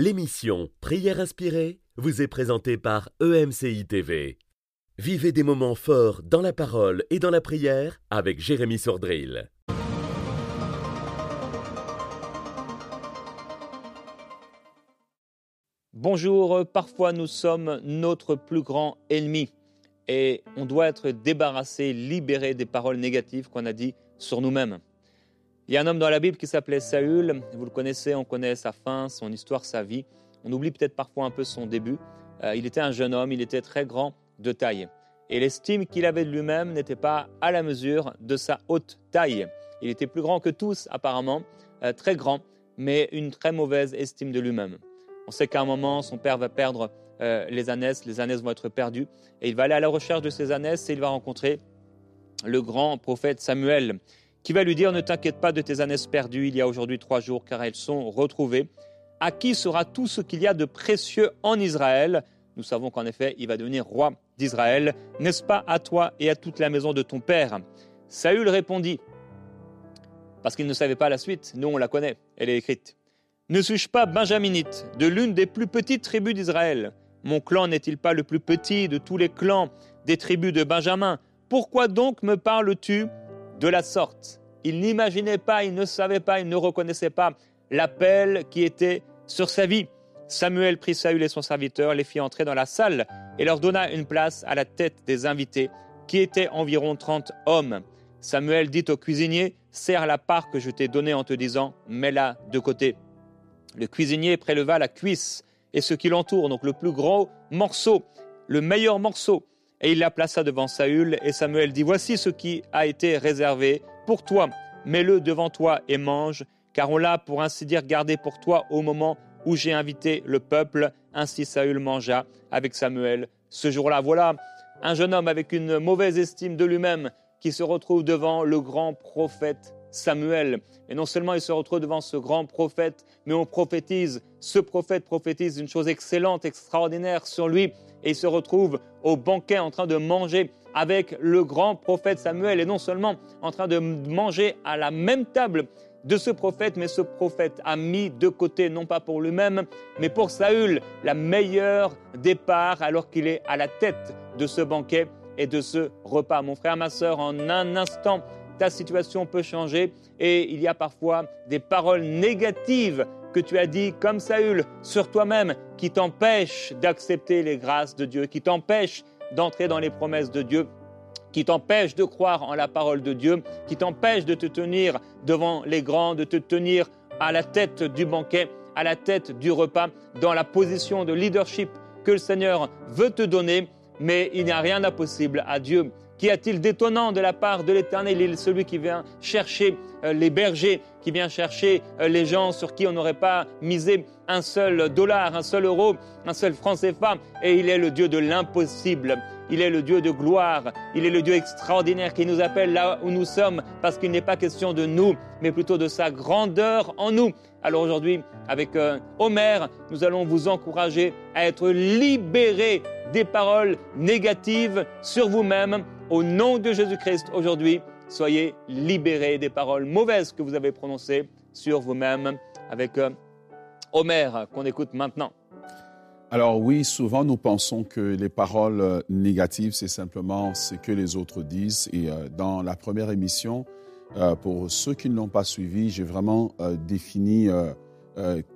L'émission Prière inspirée vous est présentée par EMCI TV. Vivez des moments forts dans la parole et dans la prière avec Jérémy Sordrill. Bonjour, parfois nous sommes notre plus grand ennemi et on doit être débarrassé, libéré des paroles négatives qu'on a dit sur nous-mêmes. Il y a un homme dans la Bible qui s'appelait Saül. Vous le connaissez, on connaît sa fin, son histoire, sa vie. On oublie peut-être parfois un peu son début. Euh, il était un jeune homme, il était très grand de taille. Et l'estime qu'il avait de lui-même n'était pas à la mesure de sa haute taille. Il était plus grand que tous, apparemment, euh, très grand, mais une très mauvaise estime de lui-même. On sait qu'à un moment, son père va perdre euh, les ânesses, les ânesses vont être perdues, et il va aller à la recherche de ces ânesses et il va rencontrer le grand prophète Samuel qui va lui dire Ne t'inquiète pas de tes ânesses perdues, il y a aujourd'hui trois jours, car elles sont retrouvées. À qui sera tout ce qu'il y a de précieux en Israël? Nous savons qu'en effet, il va devenir roi d'Israël. N'est-ce pas à toi et à toute la maison de ton père? Saül répondit, parce qu'il ne savait pas la suite, nous on la connaît, elle est écrite. Ne suis-je pas benjaminite, de l'une des plus petites tribus d'Israël? Mon clan n'est-il pas le plus petit de tous les clans des tribus de Benjamin? Pourquoi donc me parles-tu de la sorte? Il n'imaginait pas, il ne savait pas, il ne reconnaissait pas l'appel qui était sur sa vie. Samuel prit Saül et son serviteur, les fit entrer dans la salle et leur donna une place à la tête des invités, qui étaient environ trente hommes. Samuel dit au cuisinier, Serre la part que je t'ai donnée en te disant, mets-la de côté. Le cuisinier préleva la cuisse et ce qui l'entoure, donc le plus gros morceau, le meilleur morceau, et il la plaça devant Saül, et Samuel dit, Voici ce qui a été réservé pour toi, mets-le devant toi et mange, car on l'a, pour ainsi dire, gardé pour toi au moment où j'ai invité le peuple. Ainsi Saül mangea avec Samuel ce jour-là. Voilà un jeune homme avec une mauvaise estime de lui-même qui se retrouve devant le grand prophète Samuel. Et non seulement il se retrouve devant ce grand prophète, mais on prophétise, ce prophète prophétise une chose excellente, extraordinaire sur lui, et il se retrouve au banquet en train de manger avec le grand prophète Samuel, et non seulement en train de manger à la même table de ce prophète, mais ce prophète a mis de côté, non pas pour lui-même, mais pour Saül, la meilleure départ alors qu'il est à la tête de ce banquet et de ce repas. Mon frère, ma soeur, en un instant, ta situation peut changer et il y a parfois des paroles négatives que tu as dit comme Saül sur toi-même qui t'empêchent d'accepter les grâces de Dieu, qui t'empêchent d'entrer dans les promesses de Dieu qui t'empêchent de croire en la parole de Dieu, qui t'empêchent de te tenir devant les grands, de te tenir à la tête du banquet, à la tête du repas, dans la position de leadership que le Seigneur veut te donner, mais il n'y a rien d'impossible à Dieu. Qu'y a-t-il d'étonnant de la part de l'Éternel? Il est celui qui vient chercher euh, les bergers, qui vient chercher euh, les gens sur qui on n'aurait pas misé un seul dollar, un seul euro, un seul franc CFA. Et il est le Dieu de l'impossible. Il est le Dieu de gloire. Il est le Dieu extraordinaire qui nous appelle là où nous sommes parce qu'il n'est pas question de nous, mais plutôt de sa grandeur en nous. Alors aujourd'hui, avec euh, Omer, nous allons vous encourager à être libérés des paroles négatives sur vous-même au nom de Jésus-Christ, aujourd'hui, soyez libérés des paroles mauvaises que vous avez prononcées sur vous-même avec euh, Omer qu'on écoute maintenant. Alors oui, souvent nous pensons que les paroles euh, négatives, c'est simplement ce que les autres disent. Et euh, dans la première émission, pour ceux qui ne l'ont pas suivi, j'ai vraiment défini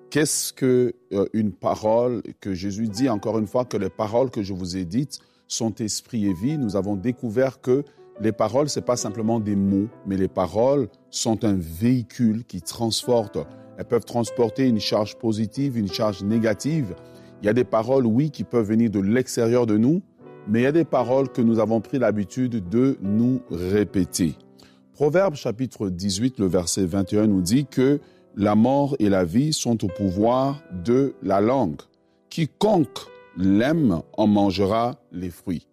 qu'est-ce que une parole que Jésus dit encore une fois que les paroles que je vous ai dites sont esprit et vie, nous avons découvert que les paroles, ce n'est pas simplement des mots, mais les paroles sont un véhicule qui transporte. Elles peuvent transporter une charge positive, une charge négative. Il y a des paroles, oui, qui peuvent venir de l'extérieur de nous, mais il y a des paroles que nous avons pris l'habitude de nous répéter. Proverbe chapitre 18, le verset 21 nous dit que la mort et la vie sont au pouvoir de la langue. Quiconque l'aime en mangera les fruits.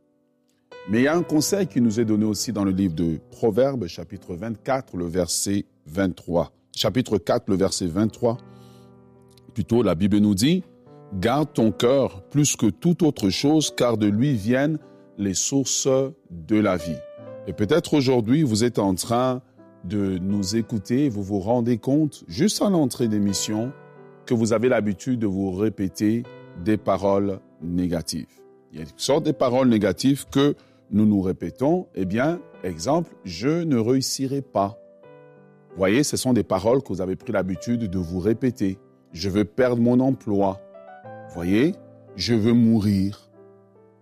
Mais il y a un conseil qui nous est donné aussi dans le livre de Proverbes, chapitre 24, le verset 23. Chapitre 4, le verset 23. Plutôt, la Bible nous dit, Garde ton cœur plus que toute autre chose, car de lui viennent les sources de la vie. Et peut-être aujourd'hui, vous êtes en train de nous écouter, vous vous rendez compte, juste à l'entrée d'émission, que vous avez l'habitude de vous répéter des paroles négatives. Il y a une sorte de paroles négatives que nous nous répétons. Eh bien, exemple, je ne réussirai pas. Vous voyez, ce sont des paroles que vous avez pris l'habitude de vous répéter. Je veux perdre mon emploi. Vous voyez, je veux mourir.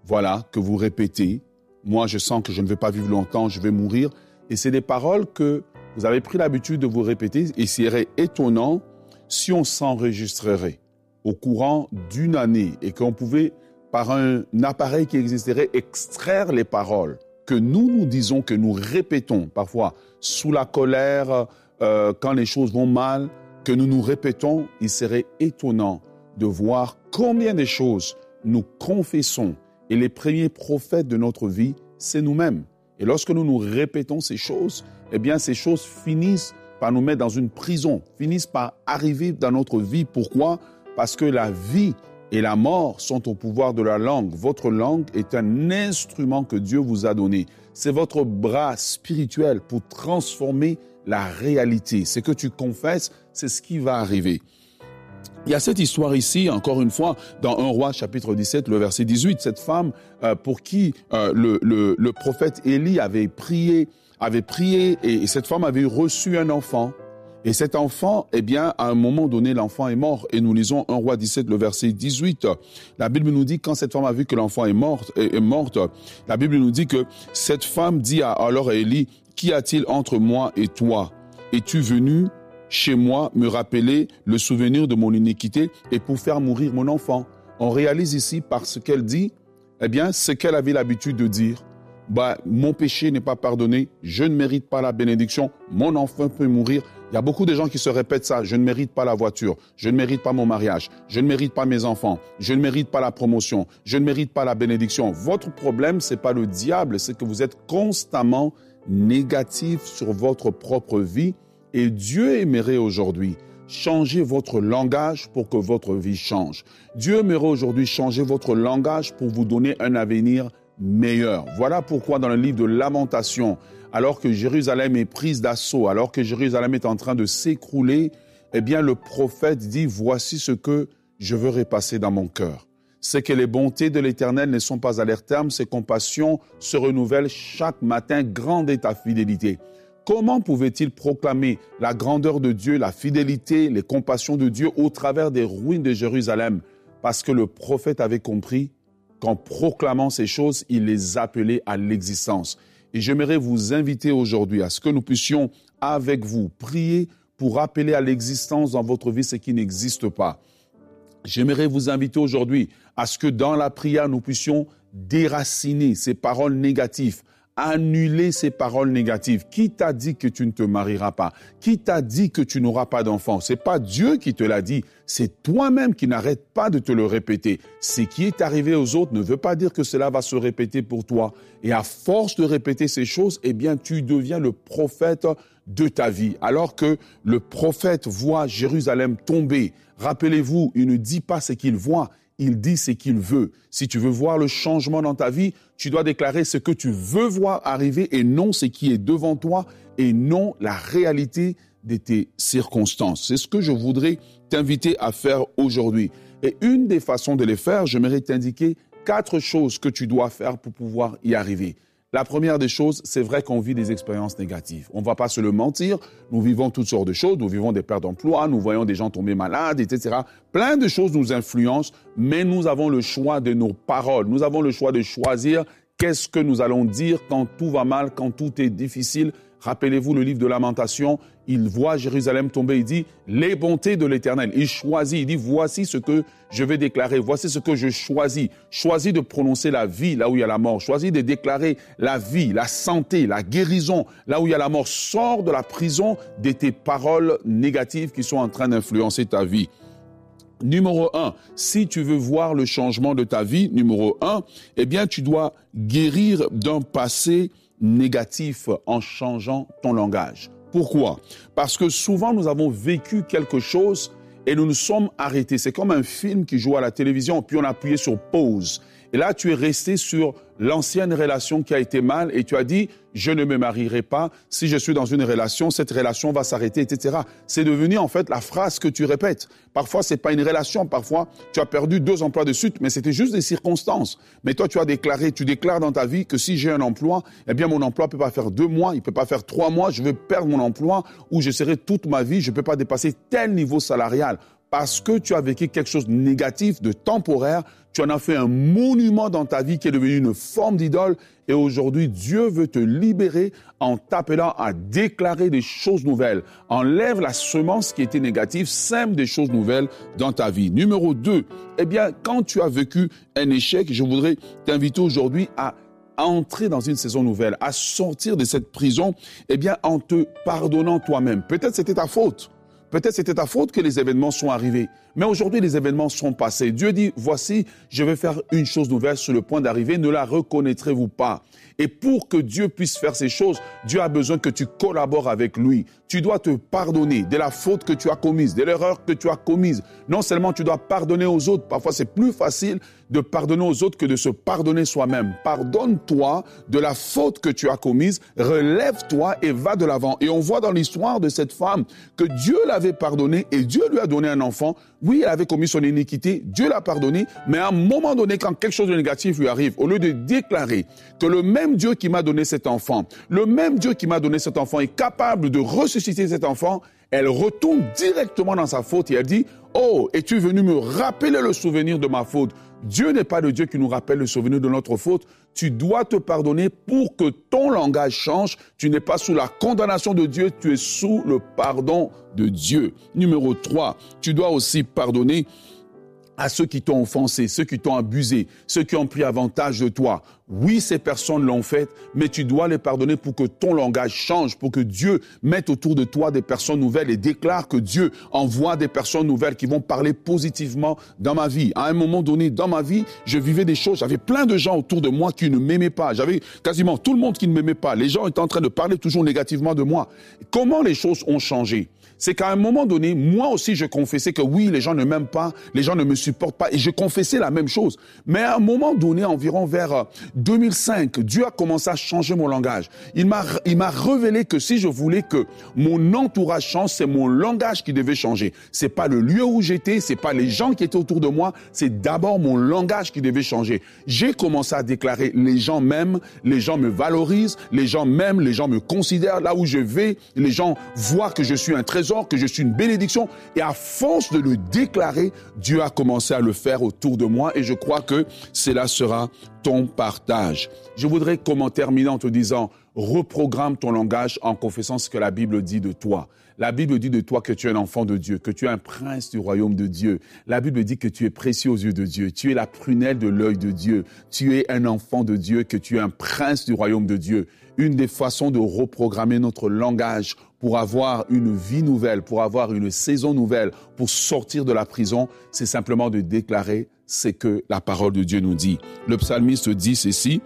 Voilà, que vous répétez. Moi, je sens que je ne vais pas vivre longtemps, je vais mourir. Et c'est des paroles que vous avez pris l'habitude de vous répéter. Et il serait étonnant si on s'enregistrerait au courant d'une année et qu'on pouvait, par un appareil qui existerait, extraire les paroles que nous nous disons, que nous répétons parfois sous la colère, euh, quand les choses vont mal, que nous nous répétons, il serait étonnant de voir combien de choses nous confessons. Et les premiers prophètes de notre vie, c'est nous-mêmes. Et lorsque nous nous répétons ces choses, eh bien, ces choses finissent par nous mettre dans une prison, finissent par arriver dans notre vie. Pourquoi? Parce que la vie et la mort sont au pouvoir de la langue. Votre langue est un instrument que Dieu vous a donné. C'est votre bras spirituel pour transformer la réalité. Ce que tu confesses, c'est ce qui va arriver. Il y a cette histoire ici, encore une fois, dans 1 roi chapitre 17, le verset 18, cette femme euh, pour qui euh, le, le, prophète Élie avait prié, avait prié et, cette femme avait reçu un enfant. Et cet enfant, eh bien, à un moment donné, l'enfant est mort. Et nous lisons 1 roi 17, le verset 18. La Bible nous dit, quand cette femme a vu que l'enfant est, morte, est, morte, la Bible nous dit que cette femme dit à, alors à Élie, Qu'y a-t-il entre moi et toi? Es-tu venu chez moi me rappeler le souvenir de mon iniquité et pour faire mourir mon enfant? On réalise ici par ce qu'elle dit, eh bien, ce qu'elle avait l'habitude de dire. Bah, mon péché n'est pas pardonné, je ne mérite pas la bénédiction, mon enfant peut mourir. Il y a beaucoup de gens qui se répètent ça, je ne mérite pas la voiture, je ne mérite pas mon mariage, je ne mérite pas mes enfants, je ne mérite pas la promotion, je ne mérite pas la bénédiction. Votre problème, c'est pas le diable, c'est que vous êtes constamment négatif sur votre propre vie. Et Dieu aimerait aujourd'hui changer votre langage pour que votre vie change. Dieu aimerait aujourd'hui changer votre langage pour vous donner un avenir meilleur. Voilà pourquoi dans le livre de Lamentation, alors que Jérusalem est prise d'assaut, alors que Jérusalem est en train de s'écrouler, eh bien le prophète dit, voici ce que je veux repasser dans mon cœur. C'est que les bontés de l'Éternel ne sont pas à leur terme, ses compassions se renouvellent chaque matin, grande est ta fidélité. Comment pouvait-il proclamer la grandeur de Dieu, la fidélité, les compassions de Dieu au travers des ruines de Jérusalem? Parce que le prophète avait compris qu'en proclamant ces choses, il les appelait à l'existence. Et j'aimerais vous inviter aujourd'hui à ce que nous puissions, avec vous, prier pour appeler à l'existence dans votre vie ce qui n'existe pas. J'aimerais vous inviter aujourd'hui à ce que dans la prière, nous puissions déraciner ces paroles négatives, annuler ces paroles négatives. Qui t'a dit que tu ne te marieras pas? Qui t'a dit que tu n'auras pas d'enfant? C'est pas Dieu qui te l'a dit, c'est toi-même qui n'arrêtes pas de te le répéter. Ce qui est arrivé aux autres ne veut pas dire que cela va se répéter pour toi. Et à force de répéter ces choses, eh bien, tu deviens le prophète de ta vie. Alors que le prophète voit Jérusalem tomber, rappelez-vous, il ne dit pas ce qu'il voit, il dit ce qu'il veut. Si tu veux voir le changement dans ta vie, tu dois déclarer ce que tu veux voir arriver et non ce qui est devant toi et non la réalité de tes circonstances. C'est ce que je voudrais t'inviter à faire aujourd'hui. Et une des façons de les faire, j'aimerais t'indiquer quatre choses que tu dois faire pour pouvoir y arriver. La première des choses, c'est vrai qu'on vit des expériences négatives. On ne va pas se le mentir. Nous vivons toutes sortes de choses. Nous vivons des pertes d'emploi, nous voyons des gens tomber malades, etc. Plein de choses nous influencent, mais nous avons le choix de nos paroles. Nous avons le choix de choisir qu'est-ce que nous allons dire quand tout va mal, quand tout est difficile. Rappelez-vous le livre de Lamentation, il voit Jérusalem tomber, il dit les bontés de l'Éternel. Il choisit, il dit voici ce que je vais déclarer, voici ce que je choisis. Choisis de prononcer la vie là où il y a la mort, choisis de déclarer la vie, la santé, la guérison là où il y a la mort. Sors de la prison de tes paroles négatives qui sont en train d'influencer ta vie. Numéro un, si tu veux voir le changement de ta vie, numéro un, eh bien, tu dois guérir d'un passé négatif en changeant ton langage. Pourquoi? Parce que souvent nous avons vécu quelque chose et nous nous sommes arrêtés. C'est comme un film qui joue à la télévision, puis on a appuyé sur pause. Et là, tu es resté sur l'ancienne relation qui a été mal et tu as dit, je ne me marierai pas. Si je suis dans une relation, cette relation va s'arrêter, etc. C'est devenu en fait la phrase que tu répètes. Parfois, c'est pas une relation. Parfois, tu as perdu deux emplois de suite, mais c'était juste des circonstances. Mais toi, tu as déclaré, tu déclares dans ta vie que si j'ai un emploi, eh bien, mon emploi peut pas faire deux mois, il peut pas faire trois mois. Je vais perdre mon emploi ou je serai toute ma vie, je peux pas dépasser tel niveau salarial parce que tu as vécu quelque chose de négatif, de temporaire, tu en as fait un monument dans ta vie qui est devenu une forme d'idole. Et aujourd'hui, Dieu veut te libérer en t'appelant à déclarer des choses nouvelles. Enlève la semence qui était négative, sème des choses nouvelles dans ta vie. Numéro 2, eh bien, quand tu as vécu un échec, je voudrais t'inviter aujourd'hui à entrer dans une saison nouvelle, à sortir de cette prison, eh bien, en te pardonnant toi-même. Peut-être c'était ta faute. Peut-être c'était ta faute que les événements sont arrivés. Mais aujourd'hui, les événements sont passés. Dieu dit, voici, je vais faire une chose nouvelle sur le point d'arriver. Ne la reconnaîtrez-vous pas Et pour que Dieu puisse faire ces choses, Dieu a besoin que tu collabores avec lui. Tu dois te pardonner de la faute que tu as commise, de l'erreur que tu as commise. Non seulement tu dois pardonner aux autres, parfois c'est plus facile de pardonner aux autres que de se pardonner soi-même. Pardonne-toi de la faute que tu as commise, relève-toi et va de l'avant. Et on voit dans l'histoire de cette femme que Dieu l'avait pardonnée et Dieu lui a donné un enfant. Oui, elle avait commis son iniquité, Dieu l'a pardonné, mais à un moment donné, quand quelque chose de négatif lui arrive, au lieu de déclarer que le même Dieu qui m'a donné cet enfant, le même Dieu qui m'a donné cet enfant est capable de ressusciter cet enfant, elle retourne directement dans sa faute et elle dit, Oh, es-tu venu me rappeler le souvenir de ma faute? Dieu n'est pas le Dieu qui nous rappelle le souvenir de notre faute. Tu dois te pardonner pour que ton langage change. Tu n'es pas sous la condamnation de Dieu, tu es sous le pardon de Dieu. Numéro 3, tu dois aussi pardonner à ceux qui t'ont offensé, ceux qui t'ont abusé, ceux qui ont pris avantage de toi. Oui, ces personnes l'ont fait, mais tu dois les pardonner pour que ton langage change, pour que Dieu mette autour de toi des personnes nouvelles et déclare que Dieu envoie des personnes nouvelles qui vont parler positivement dans ma vie. À un moment donné, dans ma vie, je vivais des choses, j'avais plein de gens autour de moi qui ne m'aimaient pas. J'avais quasiment tout le monde qui ne m'aimait pas. Les gens étaient en train de parler toujours négativement de moi. Comment les choses ont changé? C'est qu'à un moment donné, moi aussi, je confessais que oui, les gens ne m'aiment pas, les gens ne me supportent pas, et je confessais la même chose. Mais à un moment donné, environ vers 2005, euh, Dieu a commencé à changer mon langage. Il m'a, il m'a révélé que si je voulais que mon entourage change, c'est mon langage qui devait changer. C'est pas le lieu où j'étais, c'est pas les gens qui étaient autour de moi, c'est d'abord mon langage qui devait changer. J'ai commencé à déclarer, les gens m'aiment, les gens me valorisent, les gens m'aiment, les gens me considèrent. Là où je vais, les gens voient que je suis un trésor que je suis une bénédiction. Et à force de le déclarer, Dieu a commencé à le faire autour de moi et je crois que cela sera ton partage. Je voudrais comment terminer en te disant, reprogramme ton langage en confessant ce que la Bible dit de toi. La Bible dit de toi que tu es un enfant de Dieu, que tu es un prince du royaume de Dieu. La Bible dit que tu es précieux aux yeux de Dieu. Tu es la prunelle de l'œil de Dieu. Tu es un enfant de Dieu, que tu es un prince du royaume de Dieu. Une des façons de reprogrammer notre langage pour avoir une vie nouvelle, pour avoir une saison nouvelle, pour sortir de la prison, c'est simplement de déclarer ce que la parole de Dieu nous dit. Le psalmiste dit ceci,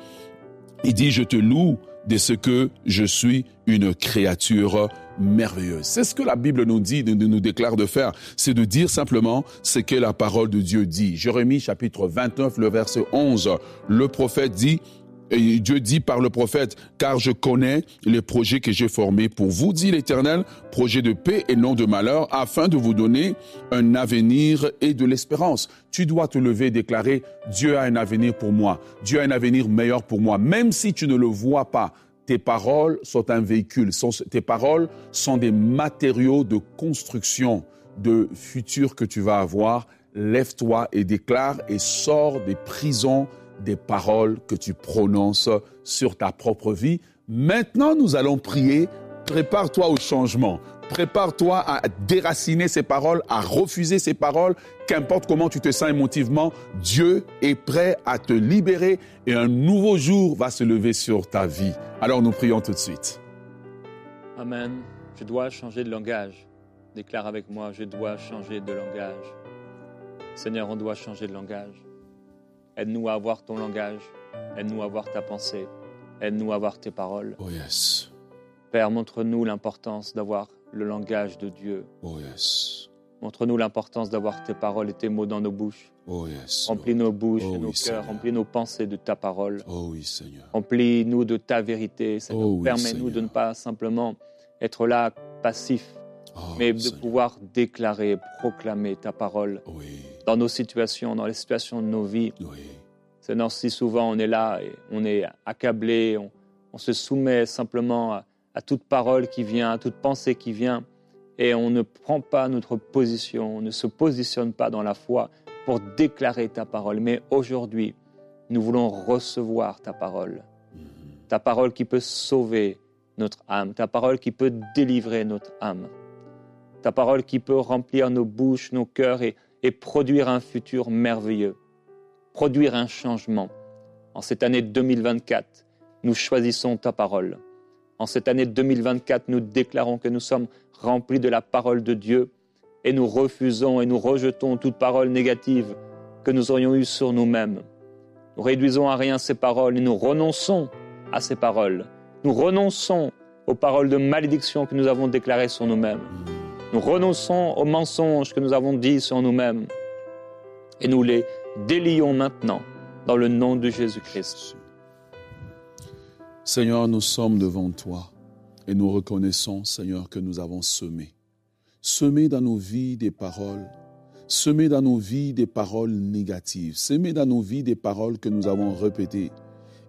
il dit, je te loue de ce que je suis une créature merveilleuse. C'est ce que la Bible nous dit, nous, déclare de faire. C'est de dire simplement ce que la parole de Dieu dit. Jérémie chapitre 29, le verset 11. Le prophète dit, Dieu dit par le prophète, car je connais les projets que j'ai formés pour vous, dit l'Éternel, projets de paix et non de malheur, afin de vous donner un avenir et de l'espérance. Tu dois te lever et déclarer, Dieu a un avenir pour moi, Dieu a un avenir meilleur pour moi, même si tu ne le vois pas. Tes paroles sont un véhicule, tes paroles sont des matériaux de construction de futur que tu vas avoir. Lève-toi et déclare et sors des prisons des paroles que tu prononces sur ta propre vie. Maintenant, nous allons prier. Prépare-toi au changement. Prépare-toi à déraciner ces paroles, à refuser ces paroles. Qu'importe comment tu te sens émotivement, Dieu est prêt à te libérer et un nouveau jour va se lever sur ta vie. Alors nous prions tout de suite. Amen. Je dois changer de langage. Déclare avec moi, je dois changer de langage. Seigneur, on doit changer de langage. Aide-nous à avoir ton langage. Aide-nous à avoir ta pensée. Aide-nous à avoir tes paroles. Oh yes. Père, montre-nous l'importance d'avoir le langage de Dieu. Oh yes. Montre-nous l'importance d'avoir tes paroles et tes mots dans nos bouches. Oh yes. Remplis nos bouches Oh et nos oui, cœurs, remplis nos pensées de ta parole. Oh oui, Seigneur. Remplis-nous de ta vérité. Seigneur. Oh oui, Permets-nous de ne pas simplement être là passif, mais de Seigneur. pouvoir déclarer, proclamer ta parole Oui, dans nos situations, dans les situations de nos vies. oui. Seigneur, si souvent on est là et on est accablé, on, on se soumet simplement à, à toute parole qui vient, à toute pensée qui vient, et on ne prend pas notre position, on ne se positionne pas dans la foi pour déclarer ta parole. Mais aujourd'hui, nous voulons recevoir ta parole, Mhm. ta parole qui peut sauver notre âme, ta parole qui peut délivrer notre âme, ta parole qui peut remplir nos bouches, nos cœurs et, et produire un futur merveilleux, produire un changement. En cette année 2024, nous choisissons ta parole. En cette année 2024, nous déclarons que nous sommes remplis de la parole de Dieu et nous refusons et nous rejetons toute parole négative que nous aurions eue sur nous-mêmes. Nous réduisons à rien ces paroles et nous renonçons à ces paroles. Nous renonçons aux paroles de malédiction que nous avons déclarées sur nous-mêmes. Nous renonçons aux mensonges que nous avons dits sur nous-mêmes. Et nous les délions maintenant dans le nom de Jésus-Christ. Seigneur, nous sommes devant toi et nous reconnaissons, Seigneur, que nous avons semé. Semé dans nos vies des paroles, semé dans nos vies des paroles négatives, semé dans nos vies des paroles que nous avons répétées.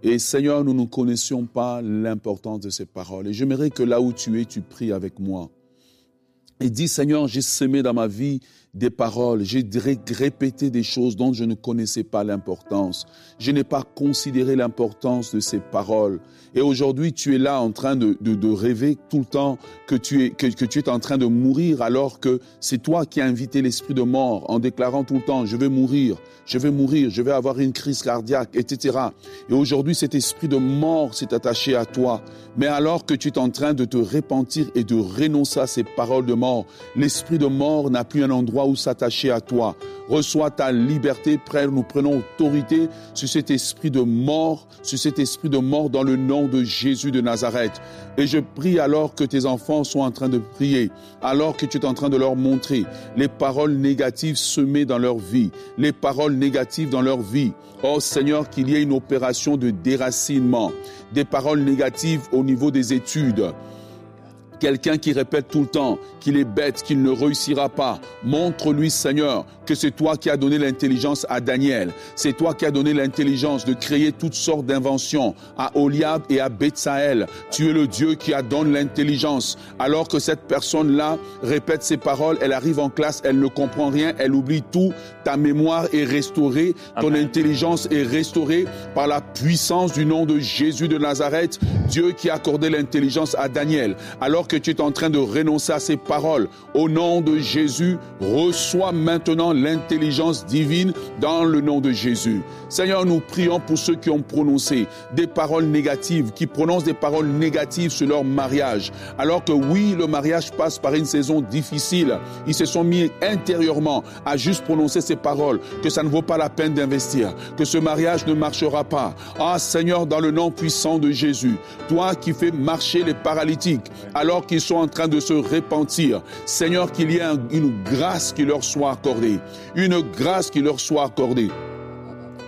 Et Seigneur, nous ne connaissions pas l'importance de ces paroles. Et j'aimerais que là où tu es, tu pries avec moi. Et dis, Seigneur, j'ai semé dans ma vie des paroles, j'ai ré- répété des choses dont je ne connaissais pas l'importance. Je n'ai pas considéré l'importance de ces paroles. Et aujourd'hui, tu es là en train de, rêver tout le temps que tu, es, que tu es en train de mourir alors que c'est toi qui as invité l'esprit de mort en déclarant tout le temps, je vais mourir, je vais mourir, je vais avoir une crise cardiaque, etc. Et aujourd'hui, cet esprit de mort s'est attaché à toi. Mais alors que tu es en train de te repentir et de renoncer à ces paroles de mort, l'esprit de mort n'a plus un endroit où s'attacher à toi. Reçois ta liberté, frère, nous prenons autorité sur cet esprit de mort, sur cet esprit de mort dans le nom de Jésus de Nazareth. Et je prie alors que tes enfants sont en train de prier, alors que tu es en train de leur montrer les paroles négatives semées dans leur vie, les paroles négatives dans leur vie. Oh Seigneur, qu'il y ait une opération de déracinement, des paroles négatives au niveau des études, Quelqu'un qui répète tout le temps qu'il est bête, qu'il ne réussira pas. Montre-lui, Seigneur, que c'est toi qui as donné l'intelligence à Daniel. C'est toi qui as donné l'intelligence de créer toutes sortes d'inventions à Oliab et à Betsaël. Tu es le Dieu qui a donné l'intelligence. Alors que cette personne-là répète ses paroles, elle arrive en classe, elle ne comprend rien, elle oublie tout. Ta mémoire est restaurée, ton Amen. intelligence est restaurée par la puissance du nom de Jésus de Nazareth, Dieu qui a accordé l'intelligence à Daniel. Alors que tu es en train de renoncer à ces paroles, au nom de Jésus, reçois maintenant l'intelligence divine dans le nom de Jésus. Seigneur, nous prions pour ceux qui ont prononcé des paroles négatives, qui prononcent des paroles négatives sur leur mariage. Alors que oui, le mariage passe par une saison difficile. Ils se sont mis intérieurement à juste prononcer ces paroles, que ça ne vaut pas la peine d'investir, que ce mariage ne marchera pas. Ah Seigneur, dans le nom puissant de Jésus, toi qui fais marcher les paralytiques, alors qu'ils sont en train de se repentir, Seigneur, qu'il y ait un- une grâce qui leur soit accordée, une grâce qui leur soit accordée.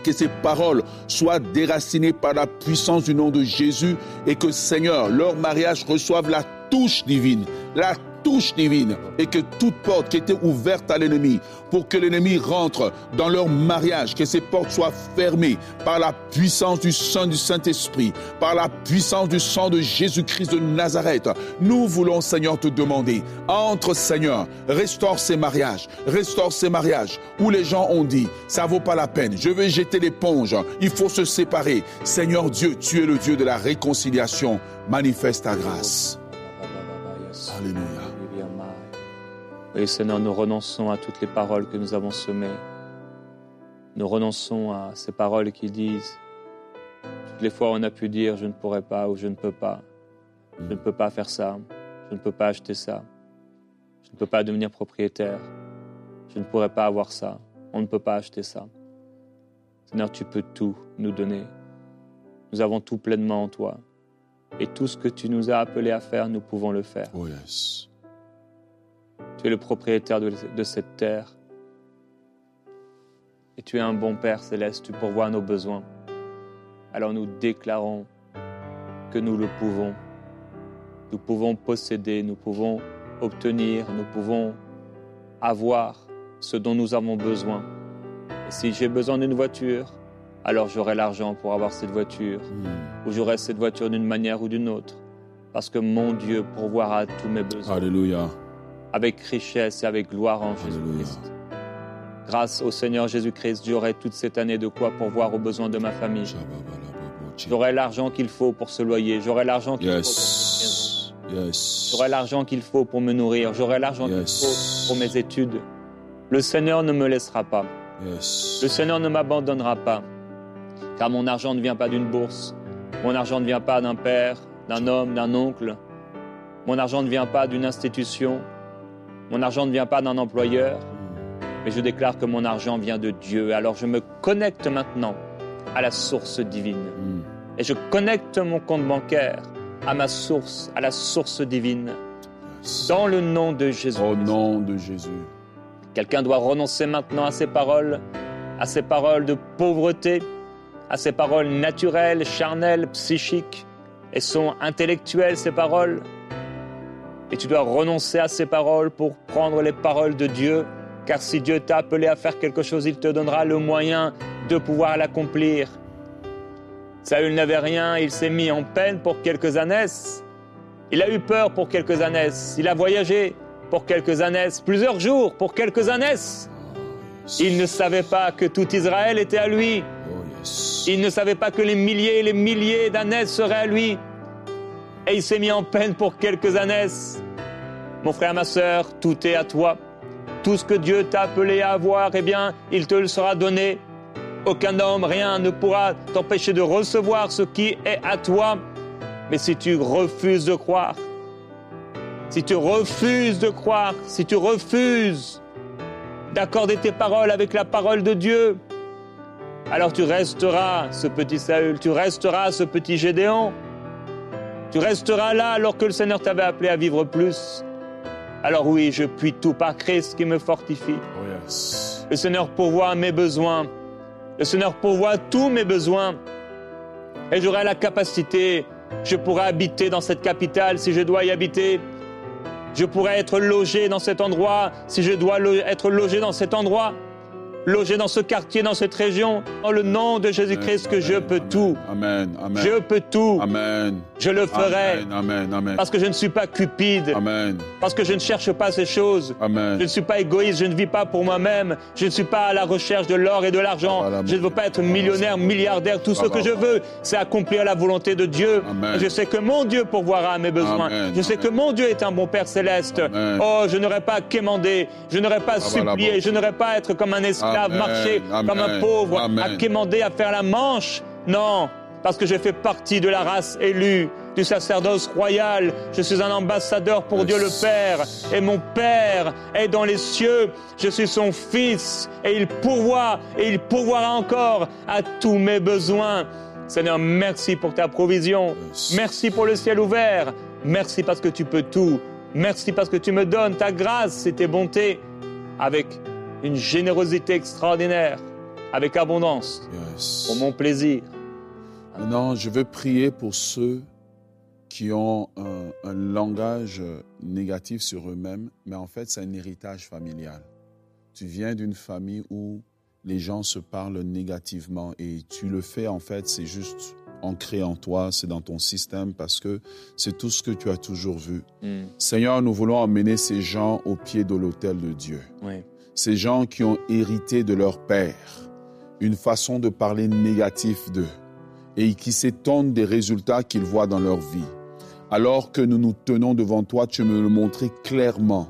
Que ces paroles soient déracinées par la puissance du nom de Jésus et que Seigneur, leur mariage reçoive la touche divine, la touche divine et que toute porte qui était ouverte à l'ennemi pour que l'ennemi rentre dans leur mariage, que ces portes soient fermées par la puissance du sang du Saint-Esprit, par la puissance du sang de Jésus-Christ de Nazareth. Nous voulons Seigneur te demander, entre Seigneur, restaure ces mariages, restaure ces mariages où les gens ont dit, ça vaut pas la peine, je vais jeter l'éponge, il faut se séparer. Seigneur Dieu, tu es le Dieu de la réconciliation, manifeste ta grâce. Alléluia. Oui, Seigneur, nous renonçons à toutes les paroles que nous avons semées. Nous renonçons à ces paroles qui disent, toutes les fois on a pu dire je ne pourrai pas ou je ne peux pas, je ne peux pas faire ça, je ne peux pas acheter ça, je ne peux pas devenir propriétaire, je ne pourrai pas avoir ça, on ne peut pas acheter ça. Seigneur, tu peux tout nous donner. Nous avons tout pleinement en toi. Et tout ce que tu nous as appelé à faire, nous pouvons le faire. Oh yes. Tu es le propriétaire de, de cette terre. Et tu es un bon Père céleste, tu pourvois nos besoins. Alors nous déclarons que nous le pouvons. Nous pouvons posséder, nous pouvons obtenir, nous pouvons avoir ce dont nous avons besoin. Et si j'ai besoin d'une voiture, alors j'aurai l'argent pour avoir cette voiture, Hmm. ou j'aurai cette voiture d'une manière ou d'une autre, parce que mon Dieu pourvoira tous mes besoins Alléluia. Avec richesse et avec gloire en. Jésus-Christ. Grâce au Seigneur Jésus-Christ, j'aurai toute cette année de quoi pourvoir aux besoins de ma famille. J'aurai l'argent qu'il faut pour se loyer, j'aurai l'argent qu'il faut pour cette maison. Yes. J'aurai l'argent qu'il faut pour me nourrir, j'aurai l'argent Yes. qu'il faut pour mes études. Le Seigneur ne me laissera pas. Le Seigneur ne m'abandonnera pas. Car mon argent ne vient pas d'une bourse. Mon argent ne vient pas d'un père, d'un homme, d'un oncle. Mon argent ne vient pas d'une institution. Mon argent ne vient pas d'un employeur. Mais je déclare que mon argent vient de Dieu. Alors je me connecte maintenant à la source divine. Hmm. Et je connecte mon compte bancaire à ma source, à la source divine. Dans le nom de Jésus. Au nom de Jésus. Quelqu'un doit renoncer maintenant à ses paroles, à ses paroles de pauvreté, à ses paroles naturelles, charnelles, psychiques, et sont intellectuelles, ces paroles? Et tu dois renoncer à ces paroles pour prendre les paroles de Dieu, car si Dieu t'a appelé à faire quelque chose, il te donnera le moyen de pouvoir l'accomplir. Saül n'avait rien, il s'est mis en peine pour quelques années. Il a eu peur pour quelques années. Il a voyagé pour quelques années, plusieurs jours pour quelques années. Il ne savait pas que tout Israël était à lui. Oh. Il ne savait pas que les milliers et les milliers d'années seraient à lui. Et il s'est mis en peine pour quelques années. Mon frère, ma sœur, tout est à toi. Tout ce que Dieu t'a appelé à avoir, eh bien, il te le sera donné. Aucun homme, rien ne pourra t'empêcher de recevoir ce qui est à toi. Mais si tu refuses de croire, si tu refuses de croire, si tu refuses d'accorder tes paroles avec la parole de Dieu, alors tu resteras ce petit Saül, tu resteras ce petit Gédéon, tu resteras là alors que le Seigneur t'avait appelé à vivre plus. Alors oui, je puis tout par Christ qui me fortifie. Oh, yes. Le Seigneur pourvoit mes besoins. Le Seigneur pourvoit tous mes besoins. Et j'aurai la capacité, je pourrai habiter dans cette capitale si je dois y habiter. Je pourrai être logé dans cet endroit si je dois lo- être logé dans cet endroit. Logé dans ce quartier, dans cette région. En le nom de Jésus-Christ que je peux amen, tout. Amen. Amen. Je peux tout. Amen. Je le ferai. Amen. Amen. Parce que je ne suis pas cupide. Amen. Parce que je ne cherche pas ces choses. Amen. Je ne suis pas égoïste, je ne vis pas pour moi-même, je ne suis pas à la recherche de l'or et de l'argent, je ne veux pas être millionnaire, milliardaire, tout ce que je veux, c'est accomplir la volonté de Dieu. Amen. Je sais que mon Dieu pourvoira à mes besoins. Amen. Je sais que mon Dieu est un bon Père céleste. Amen. Oh, je n'aurais pas quémandé, je n'aurais pas supplié, je n'aurais pas être comme un esclave, Amen. marcher Amen. comme un pauvre, Amen. à quémander, à faire la manche. Non, parce que je fais partie de la race élue, du sacerdoce royal. Je suis un ambassadeur pour Yes. Dieu le Père. Et mon Père est dans les cieux. Je suis son Fils. Et il pourvoit, et il pourvoira encore à tous mes besoins. Seigneur, merci pour ta provision. Yes. Merci pour le ciel ouvert. Merci parce que tu peux tout. Merci parce que tu me donnes ta grâce et tes bontés avec une générosité extraordinaire, avec abondance, Yes. pour mon plaisir. Maintenant, je veux prier pour ceux qui ont un, un langage négatif sur eux-mêmes, mais en fait, c'est un héritage familial. Tu viens d'une famille où les gens se parlent négativement et tu le fais, en fait, c'est juste ancré en toi, c'est dans ton système parce que c'est tout ce que tu as toujours vu. Hmm, Seigneur, nous voulons emmener ces gens au pied de l'autel de Dieu oui. Ces gens qui ont hérité de leur père une façon de parler négatif d'eux et qui s'étonnent des résultats qu'ils voient dans leur vie. Alors que nous nous tenons devant toi, tu me le montrais clairement.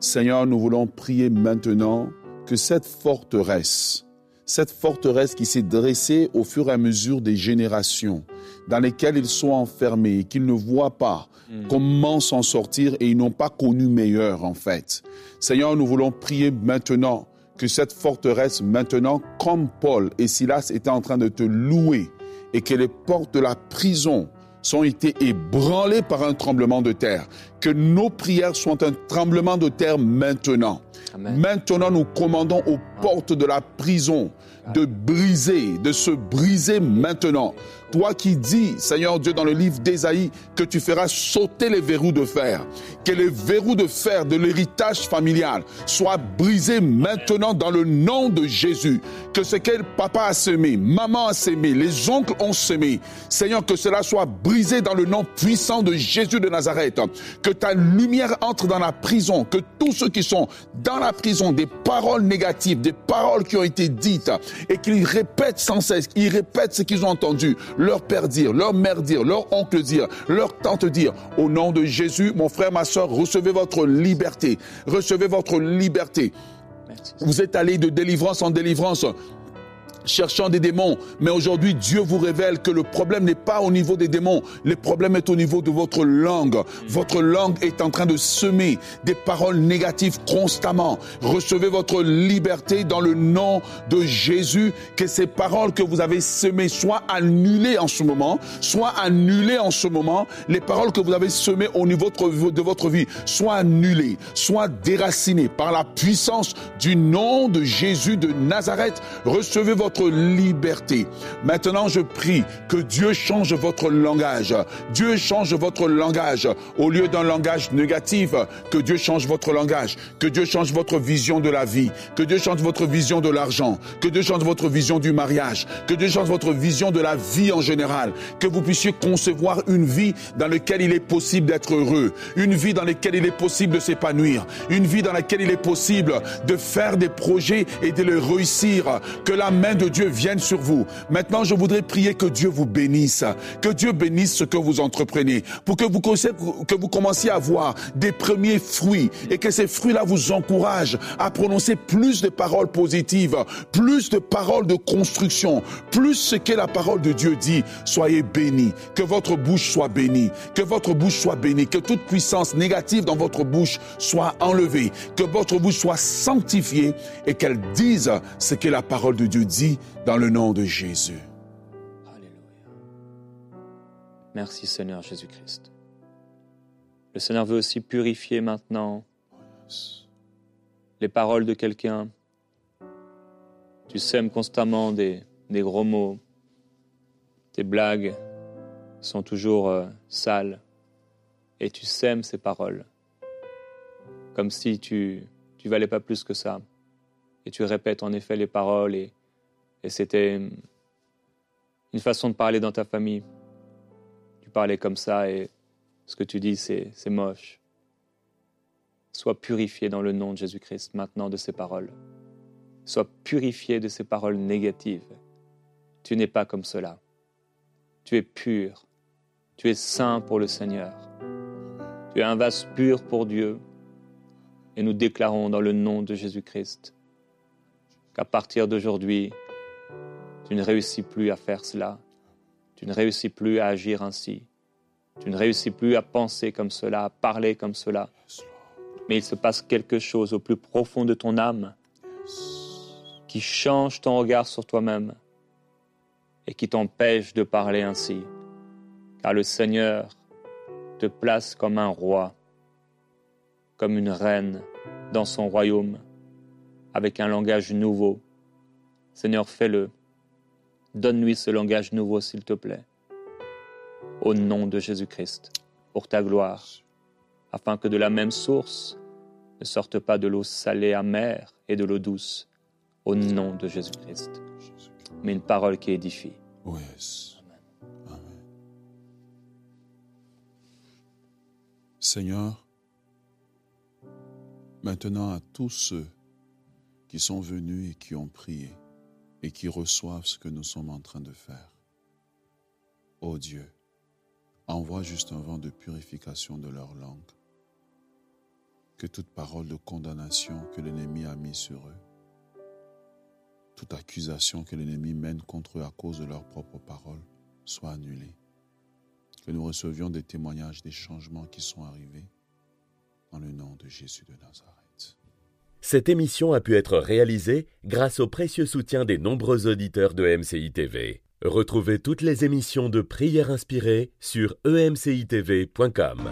Seigneur, nous voulons prier maintenant que cette forteresse, cette forteresse qui s'est dressée au fur et à mesure des générations, dans lesquelles ils sont enfermés et qu'ils ne voient pas comment s'en sortir et ils n'ont pas connu meilleur en fait. Seigneur, nous voulons prier maintenant que cette forteresse, maintenant, comme Paul et Silas étaient en train de te louer et que les portes de la prison sont été ébranlées par un tremblement de terre, que que nos prières soient un tremblement de terre maintenant. Maintenant, nous commandons aux portes de la prison de briser, de se briser maintenant. Toi qui dis, Seigneur Dieu, dans le livre d'Ésaïe, que tu feras sauter les verrous de fer, que les verrous de fer de l'héritage familial soient brisés maintenant dans le nom de Jésus. Que ce que papa a semé, maman a semé, les oncles ont semé, Seigneur, que cela soit brisé dans le nom puissant de Jésus de Nazareth. Que ta lumière entre dans la prison, que tous ceux qui sont dans la prison, des paroles négatives, des paroles qui ont été dites, et qu'ils répètent sans cesse, ils répètent ce qu'ils ont entendu, leur père dire, leur mère dire, leur oncle dire, leur tante dire, au nom de Jésus, mon frère, ma soeur, recevez votre liberté, recevez votre liberté. Vous êtes allé de délivrance en délivrance cherchant des démons. Mais aujourd'hui, Dieu vous révèle que le problème n'est pas au niveau des démons. Le problème est au niveau de votre langue. Votre langue est en train de semer des paroles négatives constamment. Recevez votre liberté dans le nom de Jésus. Que ces paroles que vous avez semées soient annulées en ce moment, soient annulées en ce moment. Les paroles que vous avez semées au niveau de votre vie soient annulées, soient déracinées par la puissance du nom de Jésus de Nazareth. Recevez votre liberté. Maintenant, je prie que Dieu change votre langage. Dieu change votre langage. Au lieu d'un langage négatif, que Dieu change votre langage. Que Dieu change votre vision de la vie. Que Dieu change votre vision de l'argent. Que Dieu change votre vision du mariage. Que Dieu change votre vision de la vie en général. Que vous puissiez concevoir une vie dans laquelle il est possible d'être heureux. Une vie dans laquelle il est possible de s'épanouir. Une vie dans laquelle il est possible de faire des projets et de les réussir. Que la main de Dieu vienne sur vous. Maintenant, je voudrais prier que Dieu vous bénisse, que Dieu bénisse ce que vous entreprenez, pour que vous, que vous commenciez à voir des premiers fruits et que ces fruits-là vous encouragent à prononcer plus de paroles positives, plus de paroles de construction, plus ce que la parole de Dieu dit. Soyez bénis, que votre bouche soit bénie, que votre bouche soit bénie, que toute puissance négative dans votre bouche soit enlevée, que votre bouche soit sanctifiée et qu'elle dise ce que la parole de Dieu dit dans le nom de Jésus. Alléluia. Merci Seigneur Jésus-Christ. Le Seigneur veut aussi purifier maintenant les paroles de quelqu'un. Tu sèmes constamment des, gros mots. Tes blagues sont toujours euh, sales. Et tu sèmes ces paroles. Comme si tu ne valais pas plus que ça. Et tu répètes en effet les paroles et et c'était une façon de parler dans ta famille. Tu parlais comme ça et ce que tu dis, c'est moche. Sois purifié dans le nom de Jésus-Christ maintenant de ces paroles. Sois purifié de ces paroles négatives. Tu n'es pas comme cela. Tu es pur. Tu es saint pour le Seigneur. Tu es un vase pur pour Dieu. Et nous déclarons dans le nom de Jésus-Christ qu'à partir d'aujourd'hui, tu ne réussis plus à faire cela. Tu ne réussis plus à agir ainsi. Tu ne réussis plus à penser comme cela, à parler comme cela. Mais il se passe quelque chose au plus profond de ton âme qui change ton regard sur toi-même et qui t'empêche de parler ainsi. Car le Seigneur te place comme un roi, comme une reine dans son royaume, avec un langage nouveau. Seigneur, fais-le. Donne-lui ce langage nouveau, s'il te plaît. Au nom de Jésus-Christ, pour ta gloire, afin que de la même source ne sorte pas de l'eau salée amère et de l'eau douce, au nom de Jésus-Christ, mais une parole qui édifie. Amen. Seigneur, maintenant à tous ceux qui sont venus et qui ont prié, et qui reçoivent ce que nous sommes en train de faire. Ô Dieu, envoie juste un vent de purification de leur langue. Que toute parole de condamnation que l'ennemi a mis sur eux, toute accusation que l'ennemi mène contre eux à cause de leurs propres paroles, soit annulée. Que nous recevions des témoignages des changements qui sont arrivés dans le nom de Jésus de Nazareth. Cette émission a pu être réalisée grâce au précieux soutien des nombreux auditeurs de MCI TV. Retrouvez toutes les émissions de prières inspirées sur emcitv.com.